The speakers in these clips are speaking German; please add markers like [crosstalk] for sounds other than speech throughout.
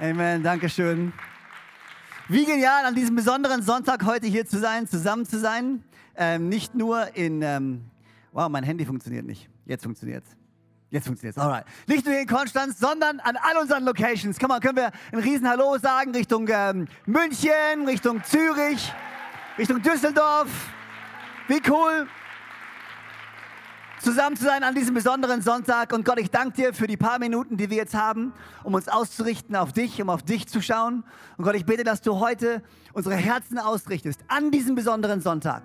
Amen, danke schön. Wie genial, an diesem besonderen Sonntag heute hier zu sein, zusammen zu sein. Ähm, nicht nur in, ähm, wow, mein Handy funktioniert nicht. Jetzt funktioniert es. Jetzt funktioniert es, alright. Nicht nur in Konstanz, sondern an all unseren Locations. Komm mal, können wir ein riesen Hallo sagen Richtung ähm, München, Richtung Zürich, Richtung Düsseldorf. Wie cool zusammen zu sein an diesem besonderen Sonntag. Und Gott, ich danke dir für die paar Minuten, die wir jetzt haben, um uns auszurichten auf dich, um auf dich zu schauen. Und Gott, ich bete, dass du heute unsere Herzen ausrichtest an diesem besonderen Sonntag.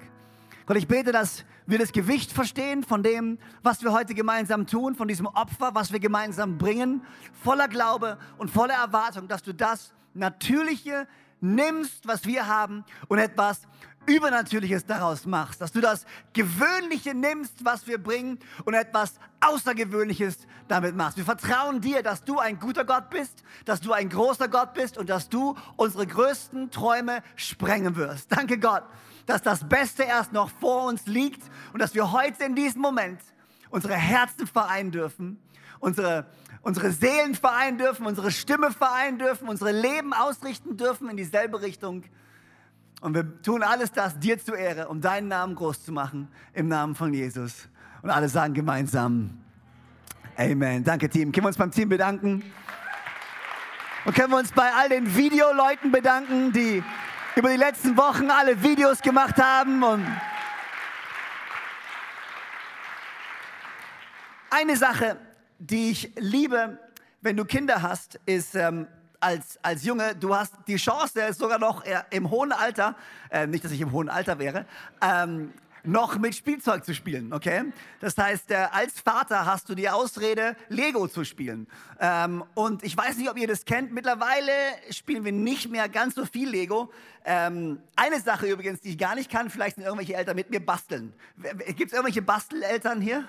Gott, ich bete, dass wir das Gewicht verstehen von dem, was wir heute gemeinsam tun, von diesem Opfer, was wir gemeinsam bringen, voller Glaube und voller Erwartung, dass du das Natürliche nimmst, was wir haben und etwas Übernatürliches daraus machst, dass du das Gewöhnliche nimmst, was wir bringen und etwas Außergewöhnliches damit machst. Wir vertrauen dir, dass du ein guter Gott bist, dass du ein großer Gott bist und dass du unsere größten Träume sprengen wirst. Danke Gott, dass das Beste erst noch vor uns liegt und dass wir heute in diesem Moment unsere Herzen vereinen dürfen, unsere, unsere Seelen vereinen dürfen, unsere Stimme vereinen dürfen, unsere Leben ausrichten dürfen in dieselbe Richtung und wir tun alles das dir zur Ehre, um deinen Namen groß zu machen, im Namen von Jesus. Und alle sagen gemeinsam Amen. Danke, Team. Können wir uns beim Team bedanken? Und können wir uns bei all den Videoleuten bedanken, die über die letzten Wochen alle Videos gemacht haben und eine Sache, die ich liebe, wenn du Kinder hast, ist ähm, als, als Junge, du hast die Chance, sogar noch im hohen Alter, äh, nicht, dass ich im hohen Alter wäre, ähm, noch mit Spielzeug zu spielen, okay? Das heißt, äh, als Vater hast du die Ausrede, Lego zu spielen. Ähm, und ich weiß nicht, ob ihr das kennt, mittlerweile spielen wir nicht mehr ganz so viel Lego. Ähm, eine Sache übrigens, die ich gar nicht kann, vielleicht sind irgendwelche Eltern mit mir basteln. Gibt es irgendwelche Basteleltern hier?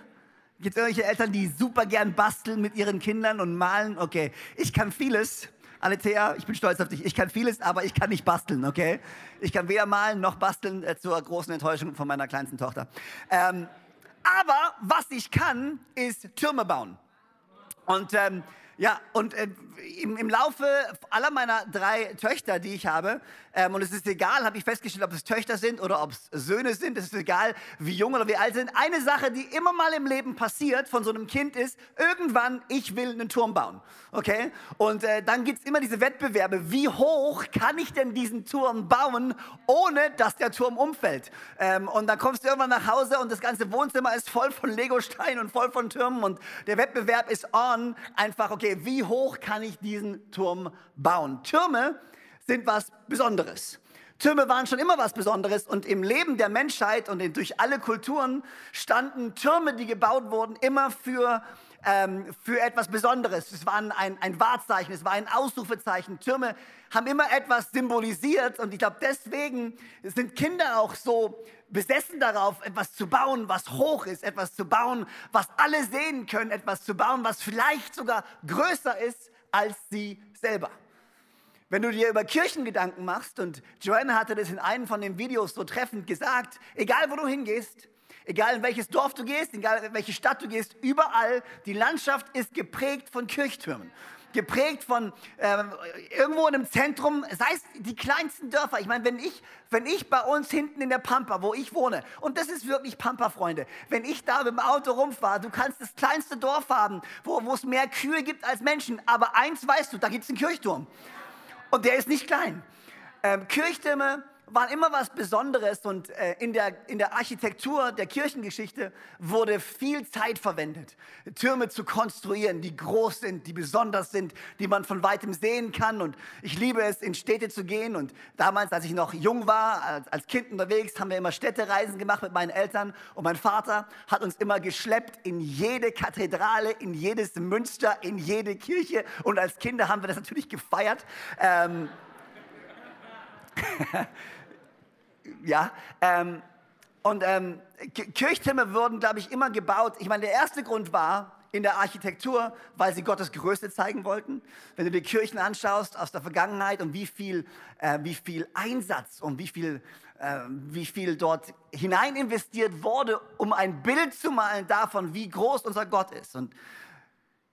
Gibt es irgendwelche Eltern, die super gern basteln mit ihren Kindern und malen? Okay, ich kann vieles. Aletea, ich bin stolz auf dich. Ich kann vieles, aber ich kann nicht basteln, okay? Ich kann weder malen noch basteln, äh, zur großen Enttäuschung von meiner kleinsten Tochter. Ähm, aber was ich kann, ist Türme bauen. Und ähm, ja, und äh, im, im, Laufe aller meiner drei Töchter, die ich habe, ähm, und es ist egal, habe ich festgestellt, ob es Töchter sind oder ob es Söhne sind, es ist egal, wie jung oder wie alt sind. Eine Sache, die immer mal im Leben passiert von so einem Kind ist, irgendwann, ich will einen Turm bauen. Okay? Und äh, dann gibt es immer diese Wettbewerbe, wie hoch kann ich denn diesen Turm bauen, ohne dass der Turm umfällt. Ähm, und dann kommst du irgendwann nach Hause und das ganze Wohnzimmer ist voll von Legosteinen und voll von Türmen und der Wettbewerb ist on, einfach, okay, okay, wie hoch kann ich diesen Turm bauen? Türme sind was Besonderes. Türme waren schon immer was Besonderes und im Leben der Menschheit und durch alle Kulturen standen Türme, die gebaut wurden, immer für, ähm, für etwas Besonderes. Es war ein, ein Wahrzeichen, es war ein Ausrufezeichen. Türme haben immer etwas symbolisiert und ich glaube, deswegen sind Kinder auch so besessen darauf, etwas zu bauen, was hoch ist, etwas zu bauen, was alle sehen können, etwas zu bauen, was vielleicht sogar größer ist als sie selber. Wenn du dir über Kirchen Gedanken machst, und Joanne hatte das in einem von den Videos so treffend gesagt, egal wo du hingehst, egal in welches Dorf du gehst, egal in welche Stadt du gehst, überall, die Landschaft ist geprägt von Kirchtürmen geprägt von äh, irgendwo in einem Zentrum, sei es die kleinsten Dörfer. Ich meine, wenn ich, wenn ich bei uns hinten in der Pampa, wo ich wohne, und das ist wirklich Pampa, Freunde, wenn ich da mit dem Auto rumfahre, du kannst das kleinste Dorf haben, wo, wo es mehr Kühe gibt als Menschen, aber eins weißt du, da gibt es einen Kirchturm. Und der ist nicht klein. Ähm, Kirchtürme waren immer was Besonderes und äh, in, der, in der Architektur der Kirchengeschichte wurde viel Zeit verwendet, Türme zu konstruieren, die groß sind, die besonders sind, die man von weitem sehen kann. Und ich liebe es, in Städte zu gehen. Und damals, als ich noch jung war, als, als Kind unterwegs, haben wir immer Städtereisen gemacht mit meinen Eltern. Und mein Vater hat uns immer geschleppt in jede Kathedrale, in jedes Münster, in jede Kirche. Und als Kinder haben wir das natürlich gefeiert. Ähm, [laughs] ja, ähm, und ähm, Kirchtürme wurden, glaube ich, immer gebaut. Ich meine, der erste Grund war in der Architektur, weil sie Gottes Größe zeigen wollten. Wenn du die Kirchen anschaust aus der Vergangenheit und wie viel, äh, wie viel Einsatz und wie viel, äh, wie viel dort hinein investiert wurde, um ein Bild zu malen davon, wie groß unser Gott ist. Und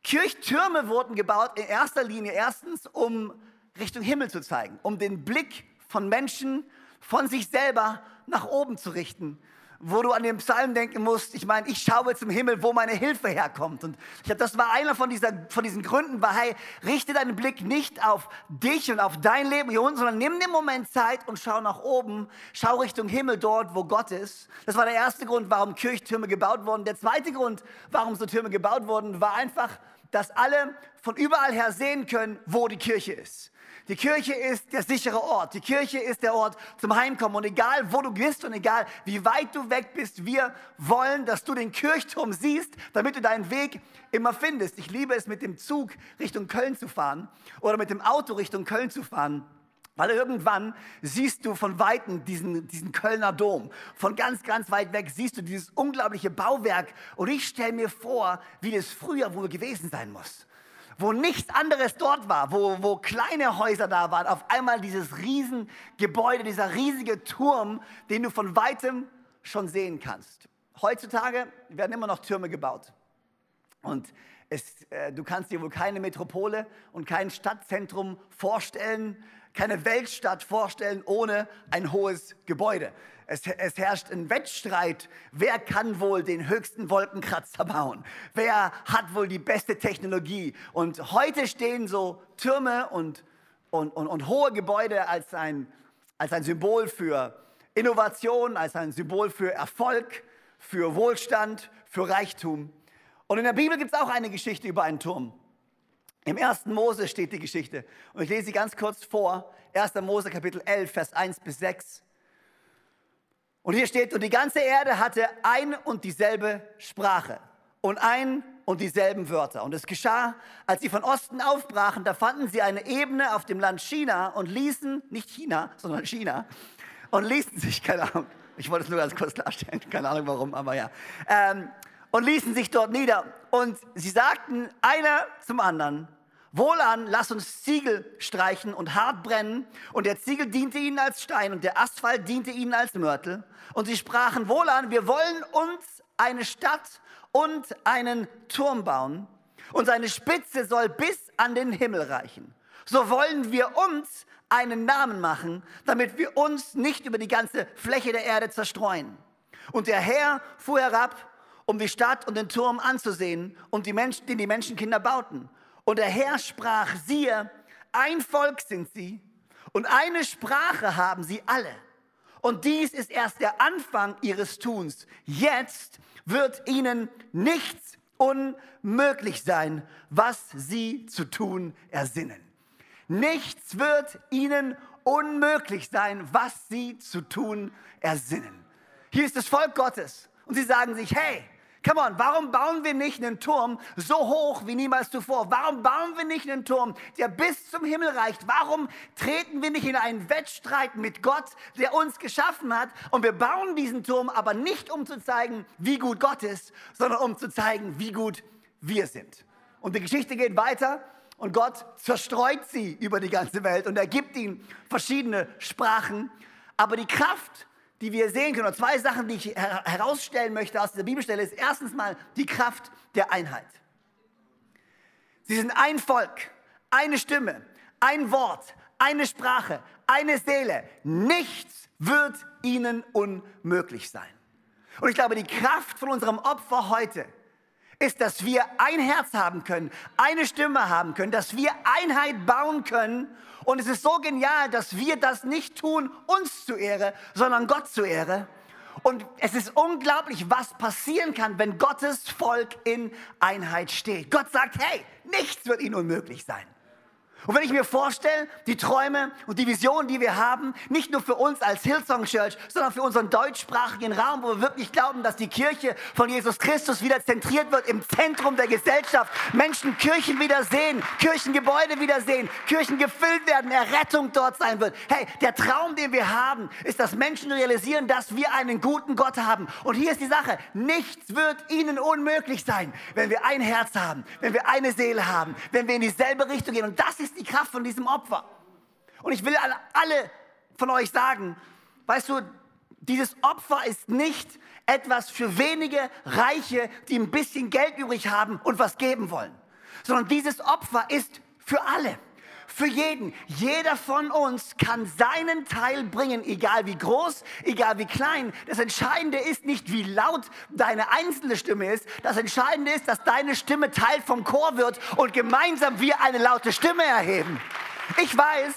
Kirchtürme wurden gebaut in erster Linie erstens, um Richtung Himmel zu zeigen, um den Blick von Menschen, von sich selber nach oben zu richten wo du an den Psalm denken musst, ich meine, ich schaue zum Himmel, wo meine Hilfe herkommt. Und ich glaube, das war einer von, dieser, von diesen Gründen, war, hey, richte deinen Blick nicht auf dich und auf dein Leben hier unten, sondern nimm den Moment Zeit und schau nach oben, schau Richtung Himmel dort, wo Gott ist. Das war der erste Grund, warum Kirchtürme gebaut wurden. Der zweite Grund, warum so Türme gebaut wurden, war einfach, dass alle von überall her sehen können, wo die Kirche ist. Die Kirche ist der sichere Ort. Die Kirche ist der Ort zum Heimkommen. Und egal, wo du bist und egal, wie weit du weg bist, wir wollen, dass du den Kirchturm siehst, damit du deinen Weg immer findest. Ich liebe es, mit dem Zug Richtung Köln zu fahren oder mit dem Auto Richtung Köln zu fahren. Weil irgendwann siehst du von Weitem diesen, diesen Kölner Dom. Von ganz, ganz weit weg siehst du dieses unglaubliche Bauwerk. Und ich stelle mir vor, wie das früher wohl gewesen sein muss wo nichts anderes dort war, wo, wo kleine Häuser da waren, auf einmal dieses Riesengebäude, dieser riesige Turm, den du von weitem schon sehen kannst. Heutzutage werden immer noch Türme gebaut. Und es, äh, du kannst dir wohl keine Metropole und kein Stadtzentrum vorstellen, keine Weltstadt vorstellen ohne ein hohes Gebäude. Es, es, herrscht ein Wettstreit. Wer kann wohl den höchsten Wolkenkratzer bauen? Wer hat wohl die beste Technologie? Und heute stehen so Türme und, und, und, und hohe Gebäude als ein, als ein Symbol für Innovation, als ein Symbol für Erfolg, für Wohlstand, für Reichtum. Und in der Bibel gibt es auch eine Geschichte über einen Turm. Im 1. Mose steht die Geschichte. Und ich lese sie ganz kurz vor. 1. Mose Kapitel 11, Vers 1 bis 6. Und hier steht, und die ganze Erde hatte ein und dieselbe Sprache und ein und dieselben Wörter. Und es geschah, als sie von Osten aufbrachen, da fanden sie eine Ebene auf dem Land China und ließen, nicht China, sondern China, und ließen sich, keine Ahnung, ich wollte es nur ganz kurz klarstellen, keine Ahnung warum, aber ja, ähm, und ließen sich dort nieder. Und sie sagten einer zum anderen, Wohlan, lass uns Ziegel streichen und hart brennen. Und der Ziegel diente ihnen als Stein und der Asphalt diente ihnen als Mörtel. Und sie sprachen, Wohlan, wir wollen uns eine Stadt und einen Turm bauen. Und seine Spitze soll bis an den Himmel reichen. So wollen wir uns einen Namen machen, damit wir uns nicht über die ganze Fläche der Erde zerstreuen. Und der Herr fuhr herab, um die Stadt und den Turm anzusehen, und die Menschen, den die Menschenkinder bauten. Und der Herr sprach, siehe, ein Volk sind sie und eine Sprache haben sie alle. Und dies ist erst der Anfang ihres Tuns. Jetzt wird ihnen nichts unmöglich sein, was sie zu tun ersinnen. Nichts wird ihnen unmöglich sein, was sie zu tun ersinnen. Hier ist das Volk Gottes und sie sagen sich, hey, Come on, warum bauen wir nicht einen Turm so hoch wie niemals zuvor? Warum bauen wir nicht einen Turm, der bis zum Himmel reicht? Warum treten wir nicht in einen Wettstreit mit Gott, der uns geschaffen hat? Und wir bauen diesen Turm aber nicht, um zu zeigen, wie gut Gott ist, sondern um zu zeigen, wie gut wir sind. Und die Geschichte geht weiter und Gott zerstreut sie über die ganze Welt und er gibt ihnen verschiedene Sprachen. Aber die Kraft die wir sehen können, oder zwei Sachen, die ich herausstellen möchte aus dieser Bibelstelle, ist erstens mal die Kraft der Einheit. Sie sind ein Volk, eine Stimme, ein Wort, eine Sprache, eine Seele. Nichts wird ihnen unmöglich sein. Und ich glaube, die Kraft von unserem Opfer heute ist, dass wir ein Herz haben können, eine Stimme haben können, dass wir Einheit bauen können. Und es ist so genial, dass wir das nicht tun uns zu Ehre, sondern Gott zu Ehre. Und es ist unglaublich, was passieren kann, wenn Gottes Volk in Einheit steht. Gott sagt, hey, nichts wird ihnen unmöglich sein. Und wenn ich mir vorstelle, die Träume und die Visionen, die wir haben, nicht nur für uns als Hillsong Church, sondern für unseren deutschsprachigen Raum, wo wir wirklich glauben, dass die Kirche von Jesus Christus wieder zentriert wird im Zentrum der Gesellschaft, Menschen Kirchen wieder sehen, Kirchengebäude wieder sehen, Kirchen gefüllt werden, Errettung dort sein wird. Hey, der Traum, den wir haben, ist, dass Menschen realisieren, dass wir einen guten Gott haben. Und hier ist die Sache, nichts wird ihnen unmöglich sein, wenn wir ein Herz haben, wenn wir eine Seele haben, wenn wir in dieselbe Richtung gehen. Und das ist die Kraft von diesem Opfer. Und ich will alle von euch sagen, weißt du, dieses Opfer ist nicht etwas für wenige Reiche, die ein bisschen Geld übrig haben und was geben wollen sondern dieses Opfer ist für alle für jeden. Jeder von uns kann seinen Teil bringen, egal wie groß, egal wie klein. Das Entscheidende ist nicht, wie laut deine einzelne Stimme ist. Das Entscheidende ist, dass deine Stimme Teil vom Chor wird und gemeinsam wir eine laute Stimme erheben. Ich weiß,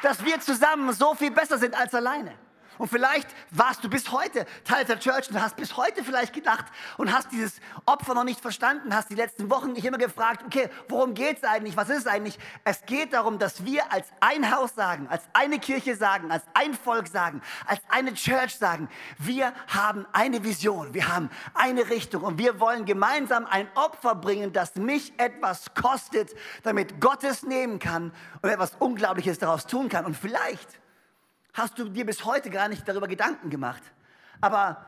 dass wir zusammen so viel besser sind als alleine. Und vielleicht warst du bis heute Teil der Church und hast bis heute vielleicht gedacht und hast dieses Opfer noch nicht verstanden, hast die letzten Wochen dich immer gefragt, okay, worum geht es eigentlich, was ist es eigentlich? Es geht darum, dass wir als ein Haus sagen, als eine Kirche sagen, als ein Volk sagen, als eine Church sagen, wir haben eine Vision, wir haben eine Richtung und wir wollen gemeinsam ein Opfer bringen, das mich etwas kostet, damit Gott es nehmen kann und etwas Unglaubliches daraus tun kann. Und vielleicht hast du dir bis heute gar nicht darüber Gedanken gemacht. Aber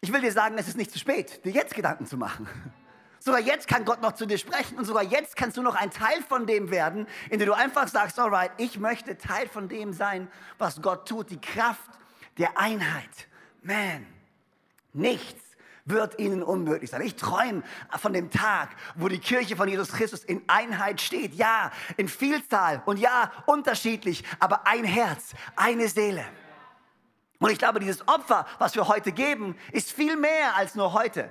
ich will dir sagen, es ist nicht zu spät, dir jetzt Gedanken zu machen. [laughs] Sogar jetzt kann Gott noch zu dir sprechen und sogar jetzt kannst du noch ein Teil von dem werden, indem du einfach sagst, alright, ich möchte Teil von dem sein, was Gott tut, die Kraft der Einheit. Man, nichts wird ihnen unmöglich sein. Ich träume von dem Tag, wo die Kirche von Jesus Christus in Einheit steht. Ja, in Vielzahl und ja, unterschiedlich, aber ein Herz, eine Seele. Und ich glaube, dieses Opfer, was wir heute geben, ist viel mehr als nur heute,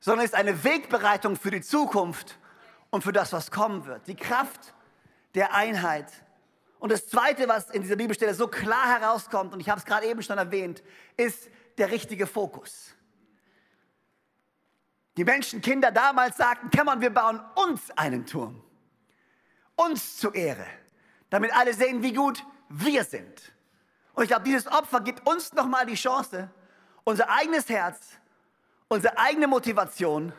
sondern ist eine Wegbereitung für die Zukunft und für das, was kommen wird. Die Kraft der Einheit. Und das Zweite, was in dieser Bibelstelle so klar herauskommt, und ich habe es gerade eben schon erwähnt, ist der richtige Fokus. Die Menschenkinder damals sagten, Kämmern, wir bauen uns einen Turm. Uns zur Ehre. Damit alle sehen, wie gut wir sind. Und ich glaube, dieses Opfer gibt uns nochmal die Chance, unser eigenes Herz, unsere eigene Motivation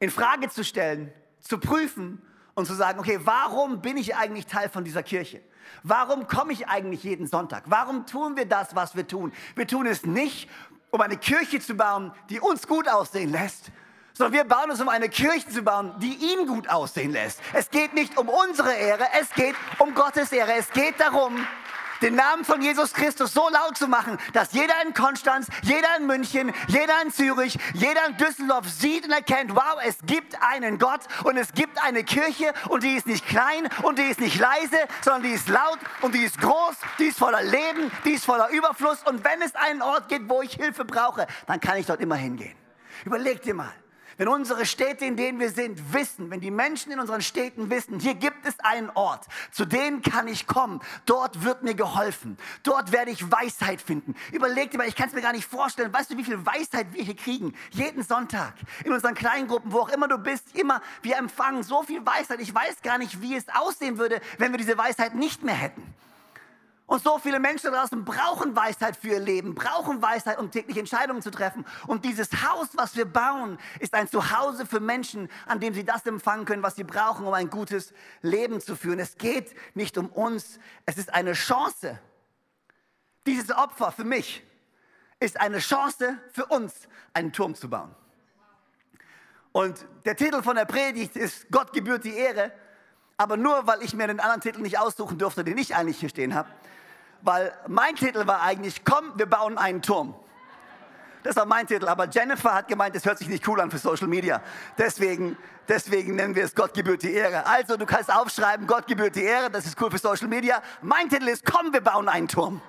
in Frage zu stellen, zu prüfen und zu sagen, okay, warum bin ich eigentlich Teil von dieser Kirche? Warum komme ich eigentlich jeden Sonntag? Warum tun wir das, was wir tun? Wir tun es nicht, um eine Kirche zu bauen, die uns gut aussehen lässt, sondern wir bauen es, um eine Kirche zu bauen, die ihn gut aussehen lässt. Es geht nicht um unsere Ehre, es geht um Gottes Ehre. Es geht darum, den Namen von Jesus Christus so laut zu machen, dass jeder in Konstanz, jeder in München, jeder in Zürich, jeder in Düsseldorf sieht und erkennt, wow, es gibt einen Gott und es gibt eine Kirche und die ist nicht klein und die ist nicht leise, sondern die ist laut und die ist groß, die ist voller Leben, die ist voller Überfluss und wenn es einen Ort gibt, wo ich Hilfe brauche, dann kann ich dort immer hingehen. Überleg dir mal, wenn unsere Städte, in denen wir sind, wissen, wenn die Menschen in unseren Städten wissen, hier gibt es einen Ort, zu dem kann ich kommen, dort wird mir geholfen, dort werde ich Weisheit finden. Überleg dir mal, ich kann es mir gar nicht vorstellen, weißt du, wie viel Weisheit wir hier kriegen? Jeden Sonntag, in unseren kleinen Gruppen, wo auch immer du bist, immer, wir empfangen so viel Weisheit. Ich weiß gar nicht, wie es aussehen würde, wenn wir diese Weisheit nicht mehr hätten. Und so viele Menschen draußen brauchen Weisheit für ihr Leben, brauchen Weisheit, um tägliche Entscheidungen zu treffen. Und dieses Haus, was wir bauen, ist ein Zuhause für Menschen, an dem sie das empfangen können, was sie brauchen, um ein gutes Leben zu führen. Es geht nicht um uns, es ist eine Chance. Dieses Opfer für mich ist eine Chance für uns, einen Turm zu bauen. Und der Titel von der Predigt ist Gott gebührt die Ehre, aber nur weil ich mir den anderen Titel nicht aussuchen durfte, den ich eigentlich hier stehen habe weil mein Titel war eigentlich, komm, wir bauen einen Turm. Das war mein Titel, aber Jennifer hat gemeint, das hört sich nicht cool an für Social Media. Deswegen, deswegen nennen wir es Gott gebührt die Ehre. Also, du kannst aufschreiben, Gott gebührt die Ehre, das ist cool für Social Media. Mein Titel ist, komm, wir bauen einen Turm.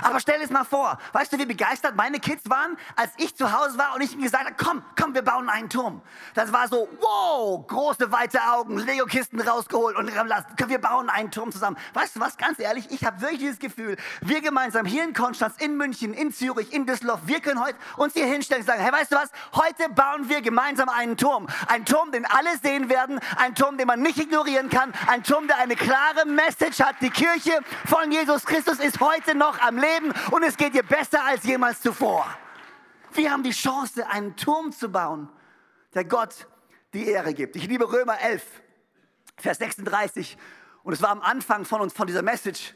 Aber stell es mal vor, weißt du, wie begeistert meine Kids waren, als ich zu Hause war und ich ihnen gesagt habe, komm, komm, wir bauen einen Turm. Das war so, wow, große, weite Augen, Lego-Kisten rausgeholt und wir bauen einen Turm zusammen. Weißt du was, ganz ehrlich, ich habe wirklich dieses Gefühl, wir gemeinsam hier in Konstanz, in München, in Zürich, in Düsseldorf, wir können heute uns hier hinstellen und sagen, hey, weißt du was, heute bauen wir gemeinsam einen Turm. Ein Turm, den alle sehen werden, ein Turm, den man nicht ignorieren kann, ein Turm, der eine klare Message hat. Die Kirche von Jesus Christus ist heute noch am Leben und es geht dir besser als jemals zuvor. Wir haben die Chance, einen Turm zu bauen, der Gott die Ehre gibt. Ich liebe Römer 11, Vers 36. Und es war am Anfang von uns, von dieser Message,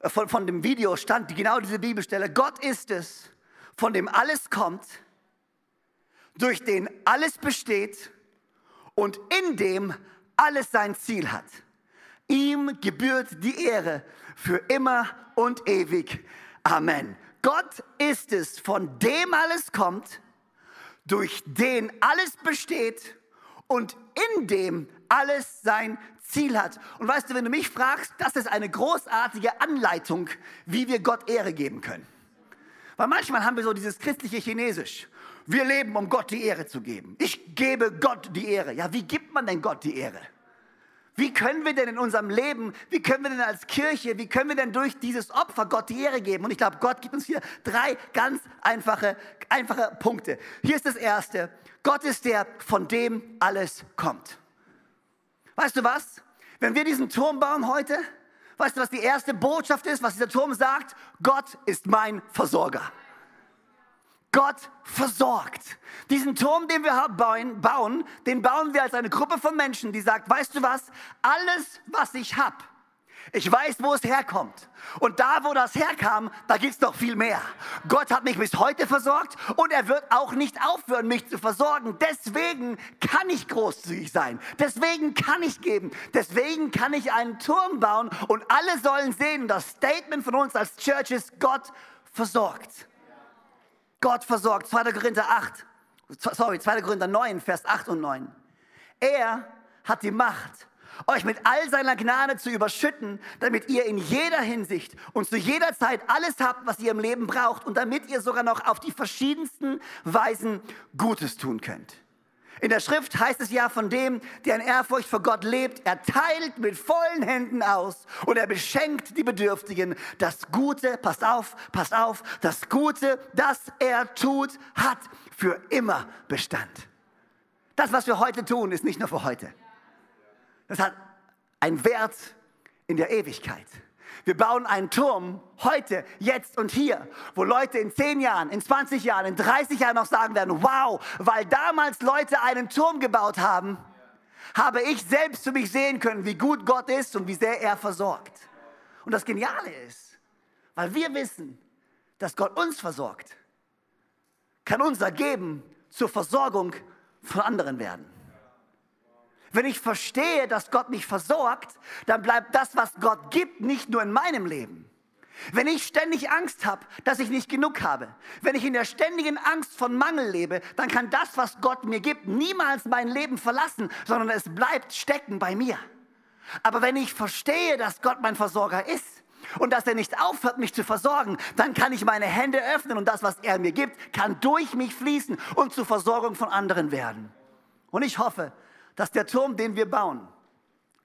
äh, von, von dem Video stand genau diese Bibelstelle. Gott ist es, von dem alles kommt, durch den alles besteht und in dem alles sein Ziel hat. Ihm gebührt die Ehre für immer und ewig. Amen. Gott ist es, von dem alles kommt, durch den alles besteht und in dem alles sein Ziel hat. Und weißt du, wenn du mich fragst, das ist eine großartige Anleitung, wie wir Gott Ehre geben können. Weil manchmal haben wir so dieses christliche Chinesisch. Wir leben, um Gott die Ehre zu geben. Ich gebe Gott die Ehre. Ja, wie gibt man denn Gott die Ehre? Wie können wir denn in unserem Leben, wie können wir denn als Kirche, wie können wir denn durch dieses Opfer Gott die Ehre geben? Und ich glaube, Gott gibt uns hier drei ganz einfache, einfache Punkte. Hier ist das erste. Gott ist der, von dem alles kommt. Weißt du was? Wenn wir diesen Turm bauen heute, weißt du, was die erste Botschaft ist, was dieser Turm sagt? Gott ist mein Versorger. Gott versorgt. Diesen Turm, den wir bauen, den bauen wir als eine Gruppe von Menschen, die sagt, weißt du was, alles, was ich habe, ich weiß, wo es herkommt. Und da, wo das herkam, da gibt es noch viel mehr. Gott hat mich bis heute versorgt und er wird auch nicht aufhören, mich zu versorgen. Deswegen kann ich großzügig sein. Deswegen kann ich geben. Deswegen kann ich einen Turm bauen und alle sollen sehen, das Statement von uns als Church ist, Gott versorgt. Gott versorgt. 2. Korinther 8, sorry, 2. Korinther 9, Vers 8 und 9. Er hat die Macht, euch mit all seiner Gnade zu überschütten, damit ihr in jeder Hinsicht und zu jeder Zeit alles habt, was ihr im Leben braucht und damit ihr sogar noch auf die verschiedensten Weisen Gutes tun könnt. In der Schrift heißt es ja von dem, der in Ehrfurcht vor Gott lebt, er teilt mit vollen Händen aus und er beschenkt die Bedürftigen. Das Gute, passt auf, passt auf, das Gute, das er tut, hat für immer Bestand. Das, was wir heute tun, ist nicht nur für heute. Das hat einen Wert in der Ewigkeit. Wir bauen einen Turm heute, jetzt und hier, wo Leute in 10 Jahren, in 20 Jahren, in 30 Jahren noch sagen werden, wow, weil damals Leute einen Turm gebaut haben, habe ich selbst für mich sehen können, wie gut Gott ist und wie sehr er versorgt. Und das Geniale ist, weil wir wissen, dass Gott uns versorgt, kann unser Geben zur Versorgung von anderen werden. Wenn ich verstehe, dass Gott mich versorgt, dann bleibt das, was Gott gibt, nicht nur in meinem Leben. Wenn ich ständig Angst habe, dass ich nicht genug habe, wenn ich in der ständigen Angst von Mangel lebe, dann kann das, was Gott mir gibt, niemals mein Leben verlassen, sondern es bleibt stecken bei mir. Aber wenn ich verstehe, dass Gott mein Versorger ist und dass er nicht aufhört, mich zu versorgen, dann kann ich meine Hände öffnen und das, was er mir gibt, kann durch mich fließen und zur Versorgung von anderen werden. Und ich hoffe, dass der Turm, den wir bauen,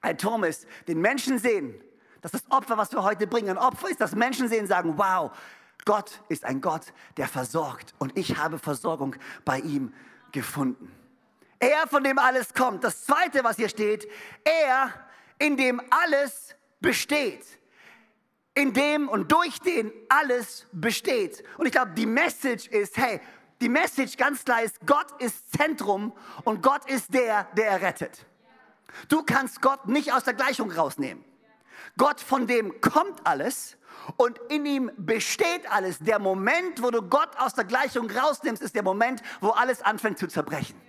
ein Turm ist, den Menschen sehen, dass das Opfer, was wir heute bringen, ein Opfer ist, dass Menschen sehen, sagen, wow, Gott ist ein Gott, der versorgt und ich habe Versorgung bei ihm gefunden. Er, von dem alles kommt. Das Zweite, was hier steht, er, in dem alles besteht. In dem und durch den alles besteht. Und ich glaube, die Message ist, hey, die Message ganz klar ist, Gott ist Zentrum und Gott ist der, der errettet. Du kannst Gott nicht aus der Gleichung rausnehmen. Gott, von dem kommt alles und in ihm besteht alles. Der Moment, wo du Gott aus der Gleichung rausnimmst, ist der Moment, wo alles anfängt zu zerbrechen.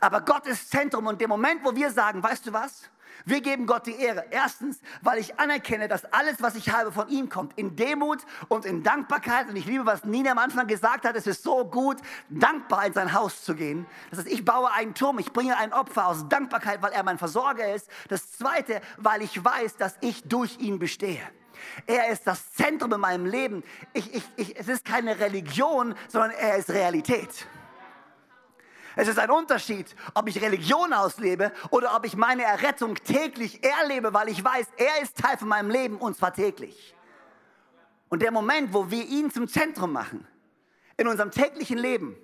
Aber Gott ist Zentrum und der Moment, wo wir sagen, weißt du was? Wir geben Gott die Ehre. Erstens, weil ich anerkenne, dass alles, was ich habe, von ihm kommt. In Demut und in Dankbarkeit. Und ich liebe, was Nina am Anfang gesagt hat. Es ist so gut, dankbar in sein Haus zu gehen. Das heißt, ich baue einen Turm, ich bringe ein Opfer aus Dankbarkeit, weil er mein Versorger ist. Das Zweite, weil ich weiß, dass ich durch ihn bestehe. Er ist das Zentrum in meinem Leben. Ich, ich, ich, es ist keine Religion, sondern er ist Realität. Es ist ein Unterschied, ob ich Religion auslebe oder ob ich meine Errettung täglich erlebe, weil ich weiß, er ist Teil von meinem Leben und zwar täglich. Und der Moment, wo wir ihn zum Zentrum machen, in unserem täglichen Leben,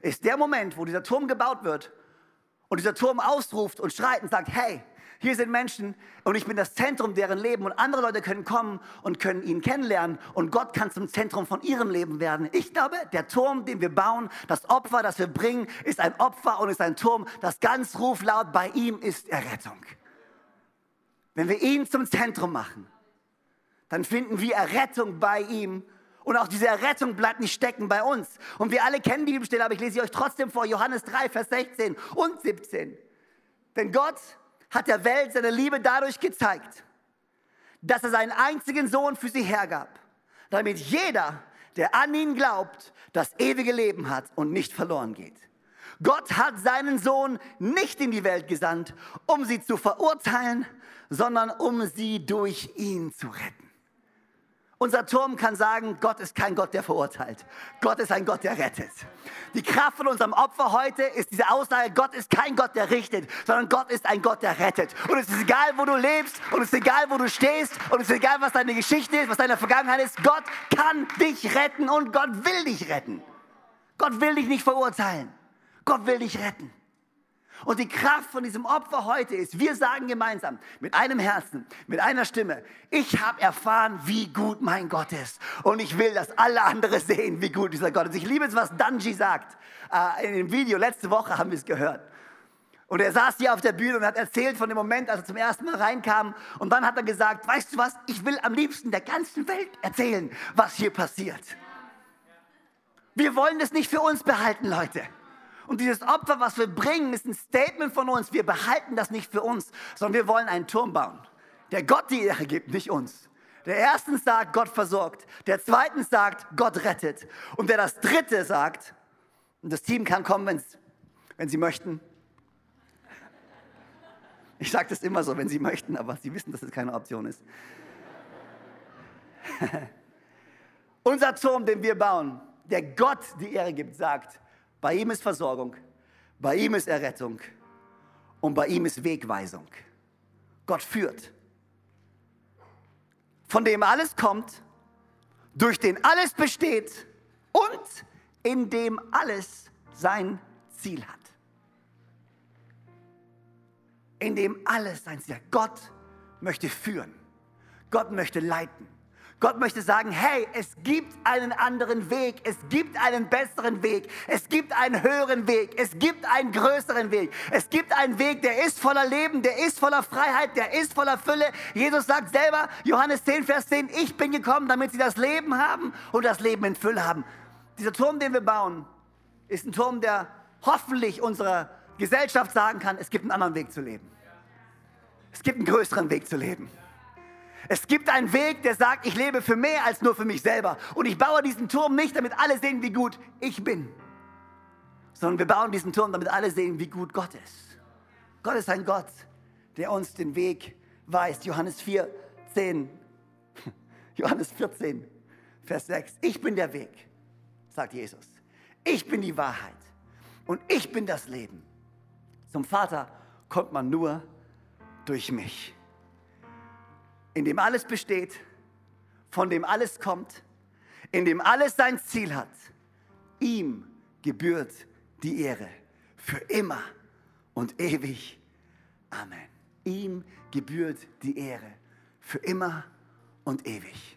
ist der Moment, wo dieser Turm gebaut wird und dieser Turm ausruft und schreit und sagt, hey, hier sind Menschen und ich bin das Zentrum deren Leben und andere Leute können kommen und können ihn kennenlernen und Gott kann zum Zentrum von ihrem Leben werden. Ich glaube, der Turm, den wir bauen, das Opfer, das wir bringen, ist ein Opfer und ist ein Turm, das ganz ruflaut bei ihm ist Errettung. Wenn wir ihn zum Zentrum machen, dann finden wir Errettung bei ihm und auch diese Errettung bleibt nicht stecken bei uns. Und wir alle kennen die Bibelstelle, aber ich lese sie euch trotzdem vor, Johannes 3, Vers 16 und 17. Denn Gott hat der Welt seine Liebe dadurch gezeigt, dass er seinen einzigen Sohn für sie hergab, damit jeder, der an ihn glaubt, das ewige Leben hat und nicht verloren geht. Gott hat seinen Sohn nicht in die Welt gesandt, um sie zu verurteilen, sondern um sie durch ihn zu retten. Unser Turm kann sagen, Gott ist kein Gott, der verurteilt. Gott ist ein Gott, der rettet. Die Kraft von unserem Opfer heute ist diese Aussage, Gott ist kein Gott, der richtet, sondern Gott ist ein Gott, der rettet. Und es ist egal, wo du lebst und es ist egal, wo du stehst und es ist egal, was deine Geschichte ist, was deine Vergangenheit ist. Gott kann dich retten und Gott will dich retten. Gott will dich nicht verurteilen. Gott will dich retten. Und die Kraft von diesem Opfer heute ist, wir sagen gemeinsam, mit einem Herzen, mit einer Stimme, ich habe erfahren, wie gut mein Gott ist. Und ich will, dass alle anderen [laughs] sehen, wie gut dieser Gott ist. Ich liebe es, was Danji sagt. Äh, in dem Video, letzte Woche haben wir es gehört. Und er saß hier auf der Bühne und hat erzählt von dem Moment, als er zum ersten Mal reinkam. Und dann hat er gesagt, weißt du was, ich will am liebsten der ganzen Welt erzählen, was hier passiert. Wir wollen das nicht für uns behalten, Leute. Und dieses Opfer, was wir bringen, ist ein Statement von uns. Wir behalten das nicht für uns, sondern wir wollen einen Turm bauen, der Gott die Ehre gibt, nicht uns. Der erstens sagt, Gott versorgt. Der zweitens sagt, Gott rettet. Und der das dritte sagt, und das Team kann kommen, wenn sie möchten. Ich sage das immer so, wenn sie möchten, aber sie wissen, dass es das keine Option ist. [laughs] Unser Turm, den wir bauen, der Gott die Ehre gibt, sagt, bei ihm ist Versorgung, bei ihm ist Errettung und bei ihm ist Wegweisung. Gott führt. Von dem alles kommt, durch den alles besteht und in dem alles sein Ziel hat. In dem alles sein Ziel hat. Gott möchte führen. Gott möchte leiten. Gott möchte sagen, hey, es gibt einen anderen Weg, es gibt einen besseren Weg, es gibt einen höheren Weg, es gibt einen größeren Weg, es gibt einen Weg, der ist voller Leben, der ist voller Freiheit, der ist voller Fülle. Jesus sagt selber, Johannes 10, Vers 10, ich bin gekommen, damit sie das Leben haben und das Leben in Fülle haben. Dieser Turm, den wir bauen, ist ein Turm, der hoffentlich unserer Gesellschaft sagen kann, es gibt einen anderen Weg zu leben. Es gibt einen größeren Weg zu leben. Es gibt einen Weg, der sagt, ich lebe für mehr als nur für mich selber. Und ich baue diesen Turm nicht, damit alle sehen, wie gut ich bin, sondern wir bauen diesen Turm, damit alle sehen, wie gut Gott ist. Gott ist ein Gott, der uns den Weg weist. Johannes 4, 10. [laughs] Johannes 14, Vers 6. Ich bin der Weg, sagt Jesus. Ich bin die Wahrheit und ich bin das Leben. Zum Vater kommt man nur durch mich in dem alles besteht, von dem alles kommt, in dem alles sein Ziel hat. Ihm gebührt die Ehre für immer und ewig. Amen. Ihm gebührt die Ehre für immer und ewig.